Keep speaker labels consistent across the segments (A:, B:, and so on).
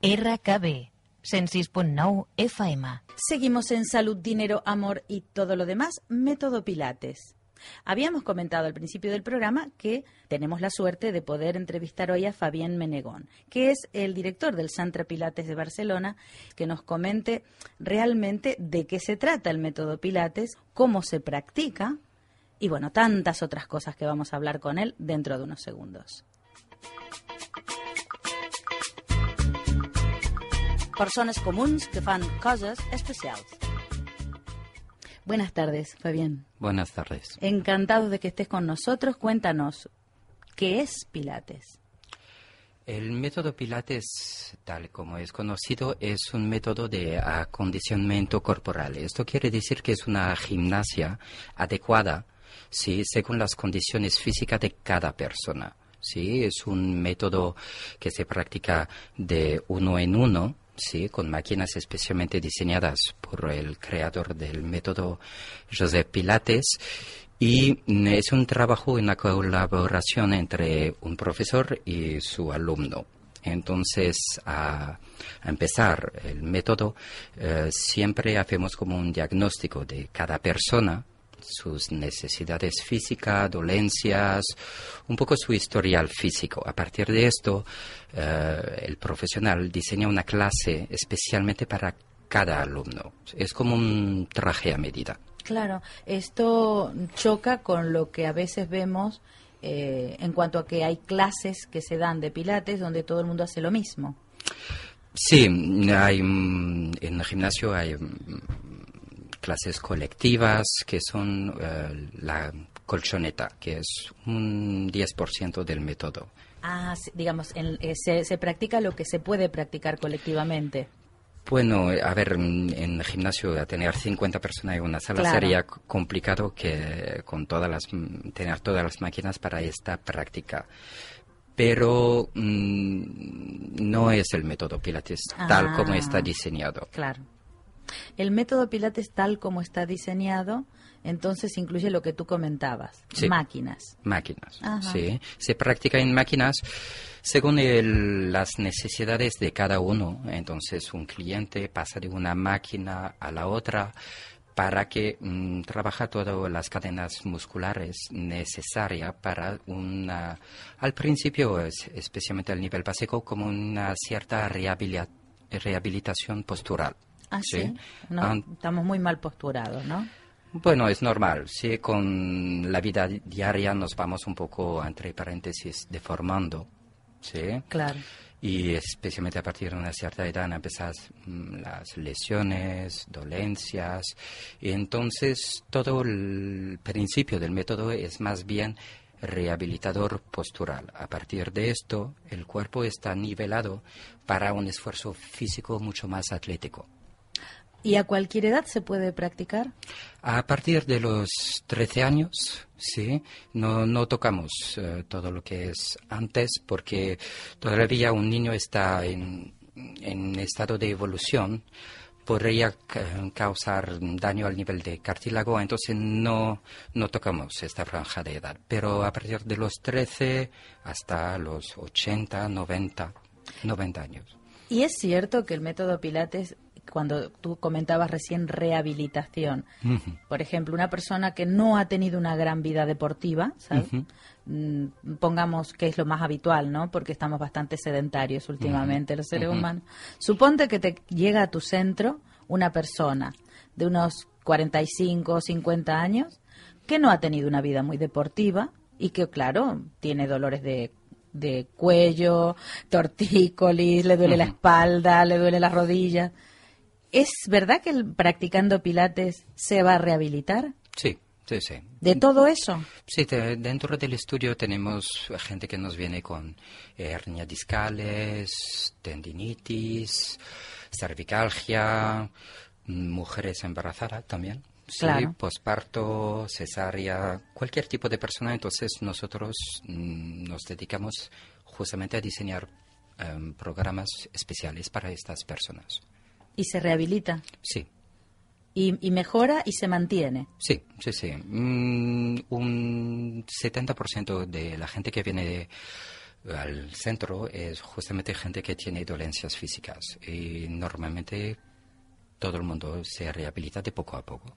A: RKB 106.9 FM.
B: Seguimos en Salud, Dinero, Amor y todo lo demás, Método Pilates. Habíamos comentado al principio del programa que tenemos la suerte de poder entrevistar hoy a Fabián Menegón, que es el director del Santra Pilates de Barcelona, que nos comente realmente de qué se trata el método Pilates, cómo se practica y bueno, tantas otras cosas que vamos a hablar con él dentro de unos segundos. Personas comuns que fan cosas especiales. Buenas tardes, Fabián.
C: Buenas tardes.
B: Encantado de que estés con nosotros. Cuéntanos, ¿qué es Pilates?
C: El método Pilates, tal como es conocido, es un método de acondicionamiento corporal. Esto quiere decir que es una gimnasia adecuada, sí, según las condiciones físicas de cada persona. Sí, es un método que se practica de uno en uno, sí, con máquinas especialmente diseñadas por el creador del método José Pilates. Y mm, es un trabajo en la colaboración entre un profesor y su alumno. Entonces, a, empezar el método, eh, siempre hacemos como un diagnóstico de cada persona, sus necesidades físicas, dolencias, un poco su historial físico. A partir de esto, eh, el profesional diseña una clase especialmente para cada alumno. Es como un traje a medida.
B: Claro, esto choca con lo que a veces vemos eh, en cuanto a que hay clases que se dan de pilates donde todo el mundo hace lo mismo.
C: Sí, hay, mm, en el gimnasio hay mm, clases colectivas que son eh, la colchoneta, que es un 10% del método.
B: Ah, digamos, en- eh, se, se practica lo que se puede practicar colectivamente.
C: Bueno, a ver, en el gimnasio a tener 50 personas en una sala
B: Claro.
C: sería complicado que con todas las tener todas las máquinas para esta práctica. Pero mm, no es el método Pilates tal como
B: Ah.
C: está diseñado.
B: Claro. El método Pilates tal como está diseñado, entonces incluye lo que tú comentabas,
C: Sí.
B: máquinas.
C: Máquinas,
B: Ajá.
C: sí. Se practica en máquinas según el- las necesidades de cada uno. Entonces, un cliente pasa de una máquina a la otra para que mm, trabaja todas las cadenas musculares necesarias para una, al principio, es- especialmente al nivel básico, como una cierta rehabili- rehabilitación postural.
B: Ah, sí.
C: Sí.
B: No,
C: Ah.
B: estamos muy mal posturados, ¿no?
C: Bueno, es normal, sí, con la vida di- diaria nos vamos un poco, entre paréntesis, deformando, sí,
B: Claro.
C: y especialmente a partir de una cierta edad empiezan mm, las lesiones, dolencias, y entonces todo el principio del método es más bien rehabilitador postural. A partir de esto, el cuerpo está nivelado para un esfuerzo físico mucho más atlético.
B: ¿Y a cualquier edad se puede practicar?
C: A partir de los 13 años, sí, no, no tocamos eh, todo lo que es antes porque todavía un niño está en, en estado de evolución, podría ca- causar daño al nivel de cartílago, entonces no, no tocamos esta franja de edad. Pero a partir de los 13 hasta los 80, 90, 90 años.
B: Y es cierto que el método Pilates, cuando tú comentabas recién rehabilitación, por ejemplo, una persona que no ha tenido una gran vida deportiva, ¿sabes? Mm, pongamos que es lo más habitual, ¿no? Porque estamos bastante sedentarios últimamente los seres humanos. Suponte que te llega a tu centro una persona de unos 45 o 50 años que no ha tenido una vida muy deportiva y que, claro, tiene dolores de, de cuello, tortícolis, le duele la espalda, le duele las rodillas. ¿Es verdad que el- practicando pilates se va a rehabilitar?
C: Sí, Sí, sí.
B: ¿De todo eso?
C: Sí, de- dentro del estudio tenemos gente que nos viene con hernias discales, tendinitis, cervicalgia, mujeres embarazadas también. Sí,
B: Claro.
C: posparto, cesárea, cualquier tipo de persona. Entonces nosotros mm, nos dedicamos justamente a diseñar em, programas especiales para estas personas.
B: Y se rehabilita.
C: Sí,
B: Y, y mejora y se mantiene.
C: Sí, sí, sí. Mm, un 70% de la gente que viene de- al centro es justamente gente que tiene dolencias físicas y normalmente todo el mundo se rehabilita de poco a poco.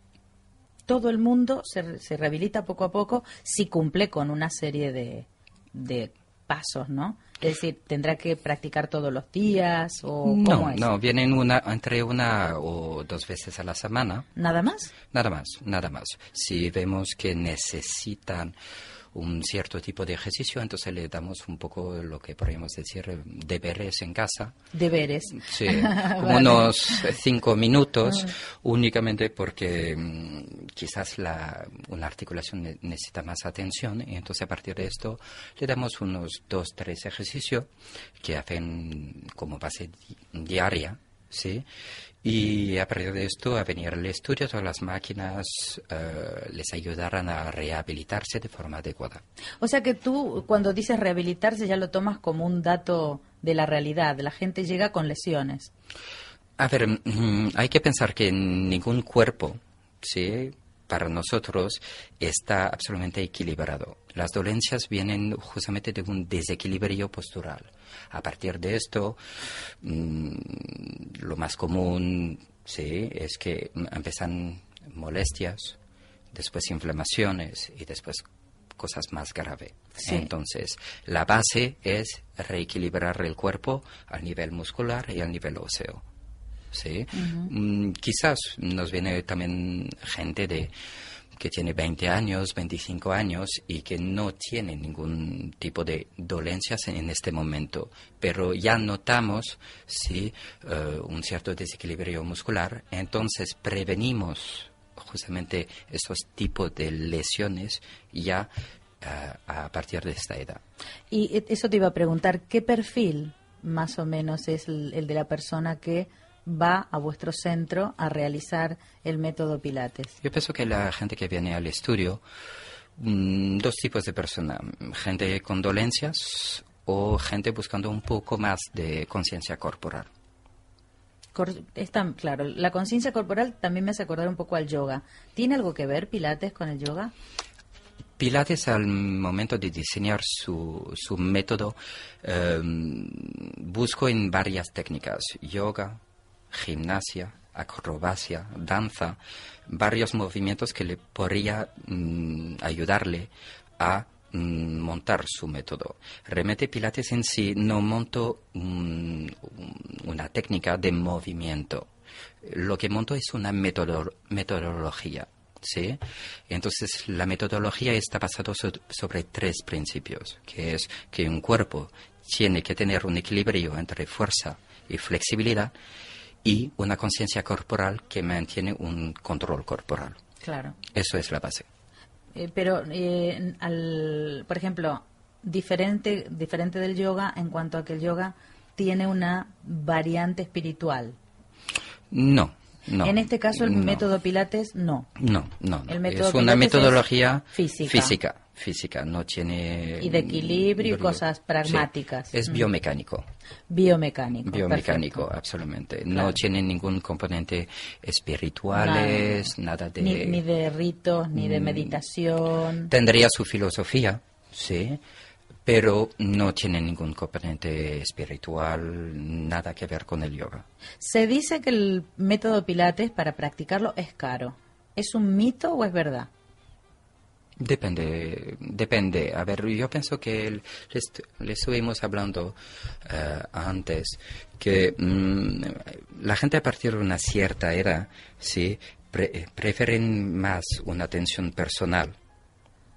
B: Todo el mundo se, se rehabilita poco a poco si cumple con una serie de, de pasos, ¿no? Es decir, tendrá que practicar todos los días o cómo
C: No,
B: es.
C: no, vienen una, entre una o dos veces a la semana
B: ¿Nada más?
C: Nada más, nada más. Si vemos que necesitan un cierto tipo de ejercicio, entonces le damos un poco lo que podríamos decir deberes en casa.
B: Deberes.
C: Sí, como unos cinco minutos, únicamente porque mm, quizás la, una articulación ne- necesita más atención y entonces a partir de esto le damos unos dos, tres ejercicios que hacen como base di- diaria, ¿sí? Y a partir de esto, a venir al estudio, todas las máquinas eh, les ayudarán a rehabilitarse de forma adecuada.
B: O sea que tú, cuando dices rehabilitarse, ya lo tomas como un dato de la realidad. La gente llega con lesiones.
C: A ver, mm, hay que pensar que ningún cuerpo, ¿sí? Para nosotros está absolutamente equilibrado. Las dolencias vienen justamente de un desequilibrio postural. A partir de esto, mm, lo más común ¿sí? es que empiezan molestias, después inflamaciones y después cosas más graves.
B: Sí.
C: Entonces, la base es reequilibrar el cuerpo al nivel muscular y al nivel óseo. ¿Sí? Mm, quizás nos viene también gente de que tiene 20 años, 25 años y que no tiene ningún tipo de dolencias en este momento, pero ya notamos sí, eh, un cierto desequilibrio muscular, entonces prevenimos justamente estos tipos de lesiones ya eh, a partir de esta edad.
B: Y e- eso te iba a preguntar, ¿qué perfil más o menos es el, el de la persona que va a vuestro centro a realizar el método Pilates?
C: Yo pienso que la gente que viene al estudio, mm, dos tipos de personas, gente con dolencias o gente buscando un poco más de conciencia corporal.
B: Cor- está claro, la conciencia corporal también me hace acordar un poco al yoga. ¿Tiene algo que ver Pilates con el yoga?
C: Pilates al momento de diseñar su, su método eh, busco en varias técnicas, yoga, gimnasia, acrobacia, danza, varios movimientos que le podría mm, ayudarle a mm, montar su método. Realmente Pilates en sí no monto mm, una técnica de movimiento. Lo que monto es una metodo- metodología. ¿sí? Entonces, la metodología está basada so- sobre tres principios, que es que un cuerpo tiene que tener un equilibrio entre fuerza y flexibilidad y una conciencia corporal que mantiene un control corporal.
B: Claro.
C: Eso es la base.
B: Eh, pero, eh, al, por ejemplo, diferente, diferente del yoga en cuanto a que el yoga tiene una variante espiritual.
C: No, no.
B: en este caso, el
C: no.
B: método Pilates no.
C: No, no, no.
B: El método
C: es una
B: Pilates es
C: metodología
B: física.
C: física, física, no tiene...
B: Y de equilibrio y cosas pragmáticas.
C: Es
B: Mm.
C: biomecánico,
B: Biomecánico.
C: biomecánico,
B: perfecto.
C: absolutamente.
B: Claro.
C: No tiene ningún componente espirituales, nada, de...
B: Ni, ni de ritos, ni de
C: Mm.
B: meditación.
C: Tendría su filosofía, sí, pero no tiene ningún componente espiritual, nada que ver con el yoga.
B: Se dice que el método Pilates para practicarlo es caro. ¿Es un mito o es verdad?
C: Depende, depende. A ver, yo pienso que le, estu- le estuvimos hablando eh, antes que mm, la gente a partir de una cierta edad, sí, pre- prefieren más una atención personal,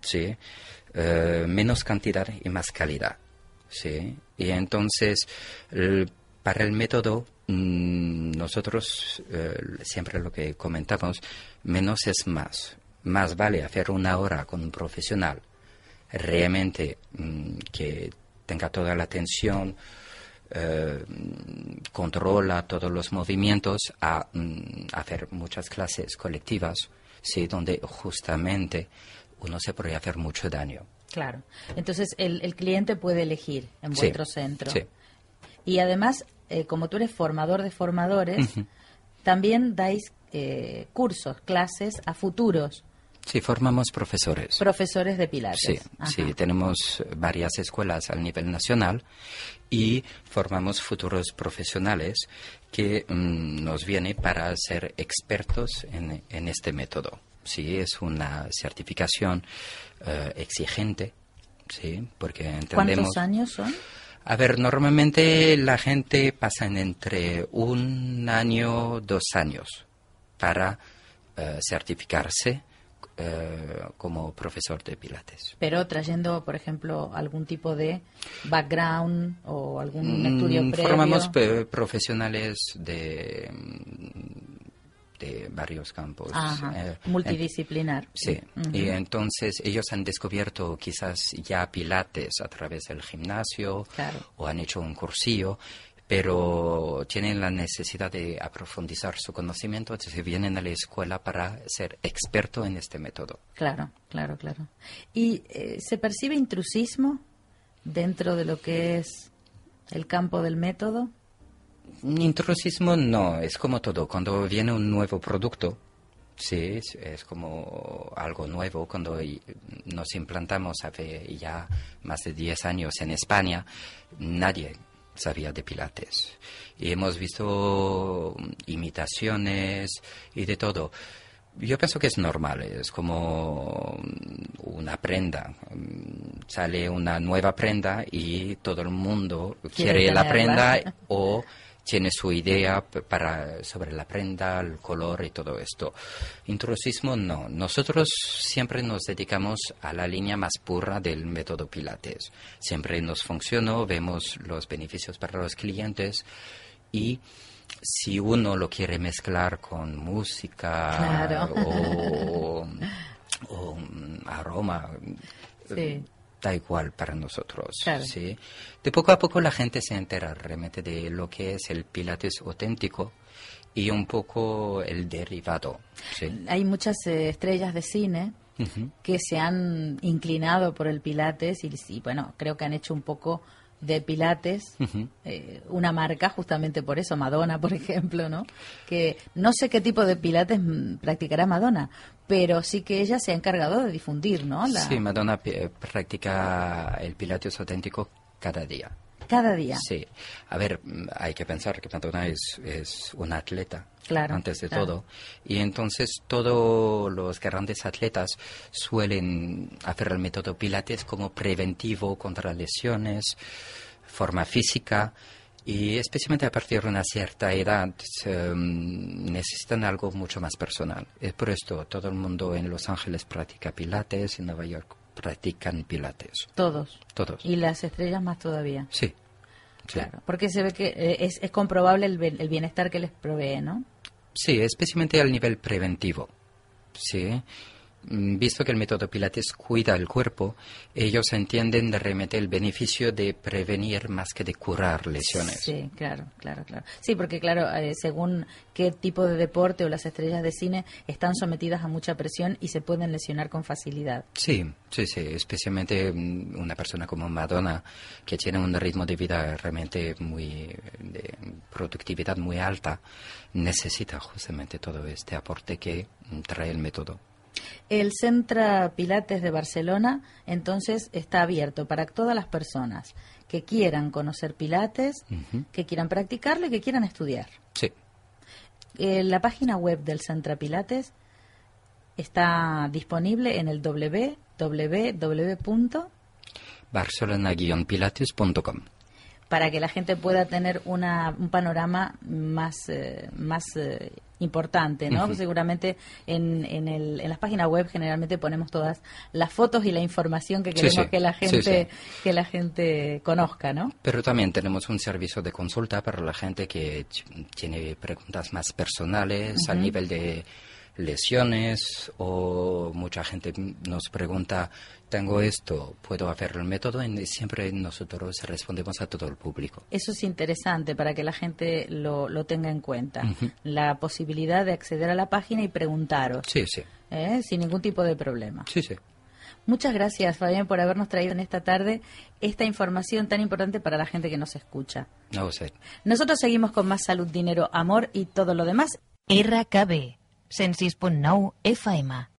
C: sí, Eh, menos cantidad y más calidad, sí. Y entonces, para el método, mm, nosotros eh, siempre lo que comentamos, menos es más. más vale hacer una hora con un profesional realmente mm, que tenga toda la atención, eh, controla todos los movimientos, a mm, hacer muchas clases colectivas, sí, donde justamente uno se podría hacer mucho daño.
B: Claro. Entonces el, el cliente puede elegir en
C: Sí,
B: vuestro centro.
C: sí.
B: Y además, eh, como tú eres formador de formadores, también dais eh, cursos, clases a futuros
C: Sí, formamos profesores.
B: profesores de Pilates.
C: Sí,
B: Ajá.
C: sí, tenemos varias escuelas a nivel nacional y formamos futuros profesionales que mm, nos vienen para ser expertos en, en este método. Sí, es una certificación eh, exigente, sí, porque entendemos.
B: ¿Cuántos años son?
C: A ver, normalmente la gente pasa en entre un año, dos años para eh, certificarse eh, como profesor de Pilates.
B: Pero trayendo, por ejemplo, algún tipo de background o algún
C: Mm,
B: estudio previo.
C: Formamos pe- profesionales de, mm, de varios campos. Eh,
B: multidisciplinar.
C: Sí,
B: Ujú.
C: y entonces ellos han descubierto quizás ya pilates a través del gimnasio
B: Claro.
C: o han hecho un cursillo, pero tienen la necesidad de aprofundizar su conocimiento, entonces vienen a la escuela para ser experto en este método.
B: Claro, claro, claro. ¿Y eh, se percibe intrusismo dentro de lo que es el campo del método?
C: Intrusismo no, es como todo. Cuando viene un nuevo producto, sí, es, como algo nuevo. Cuando nos implantamos hace ya más de 10 años en España, nadie sabía de Pilates. Y hemos visto imitaciones y de todo. Yo pienso que es normal, es como una prenda. Sale una nueva prenda y todo el mundo
B: Quiere
C: quiere, la prenda o tiene su idea para, sobre la prenda, el color y todo esto. Intrusismo no. Nosotros siempre nos dedicamos a la línea más pura del método Pilates. Siempre nos funcionó, vemos los beneficios para los clientes y si uno lo quiere mezclar con música
B: Claro.
C: o, o un aroma,
B: Sí.
C: Da igual para nosotros.
B: Claro.
C: ¿sí? De poco a poco la gente se entera realmente de lo que es el Pilates auténtico y un poco el derivado. ¿sí?
B: Hay muchas eh, estrellas de cine
C: Ujú.
B: que se han inclinado por el Pilates y, y, bueno, creo que han hecho un poco de Pilates
C: Ujú.
B: eh, una marca justamente por eso, Madonna, por ejemplo, ¿no? Que no sé qué tipo de Pilates mm, practicará Madonna, pero sí que ella se ha encargado de difundir, ¿no? La-
C: Sí, Madonna practica el Pilates auténtico cada día.
B: Cada día.
C: Sí. A ver, hay que pensar que Madonna es, es una atleta.
B: Claro,
C: Antes de
B: claro.
C: todo. Y entonces todos los grandes atletas suelen hacer el método Pilates como preventivo contra lesiones, forma física. Y especialmente a partir de una cierta edad em, necesitan algo mucho más personal. Es por esto todo el mundo en Los Ángeles practica Pilates, en Nueva York practican Pilates.
B: Todos.
C: Todos.
B: Y las estrellas más todavía.
C: Sí. sí.
B: Claro. Porque se ve que eh, es, es comprobable el, el bienestar que les provee, ¿no?
C: Sí, especialmente al nivel preventivo. Sí. Mm, Visto que el método Pilates cuida el cuerpo, ellos entienden de realmente el beneficio de prevenir más que de curar lesiones.
B: Sí, claro, claro, claro. Sí, porque claro, eh, según qué tipo de deporte o las estrellas de cine están sometidas a mucha presión y se pueden lesionar con facilidad.
C: Sí, sí, sí, especialmente mm, una persona como Madonna, que tiene un ritmo de vida realmente muy, de productividad muy alta, necesita justamente todo este aporte que trae el método.
B: El Centra Pilates de Barcelona, entonces, está abierto para todas las personas que quieran conocer Pilates, que quieran practicarlo y que quieran estudiar.
C: Sí,
B: Eh, la página web del Centra Pilates está disponible en el www. Para que la gente pueda tener una, un panorama más, eh, más eh, importante, ¿no? Seguramente en, en, el, en las páginas web generalmente ponemos todas las fotos y la información que queremos
C: sí.
B: que la gente
C: sí.
B: que la gente conozca, ¿no?
C: Pero también tenemos un servicio de consulta para la gente que tiene preguntas más personales a
B: Ujú.
C: nivel de lesiones o mucha gente nos pregunta, tengo esto, puedo hacer el método, y siempre nosotros respondemos a todo el público.
B: Eso es interesante para que la gente lo, lo tenga en cuenta, la posibilidad de acceder a la página y preguntaros.
C: Sí, sí.
B: ¿eh? Sin ningún tipo de problema.
C: Sí, sí.
B: Muchas gracias, Fabián, por habernos traído en esta tarde esta información tan importante para la gente que nos escucha.
C: No sé.
B: Nosotros seguimos con más salud, dinero, amor y todo lo demás.
A: RKB 106.9 FM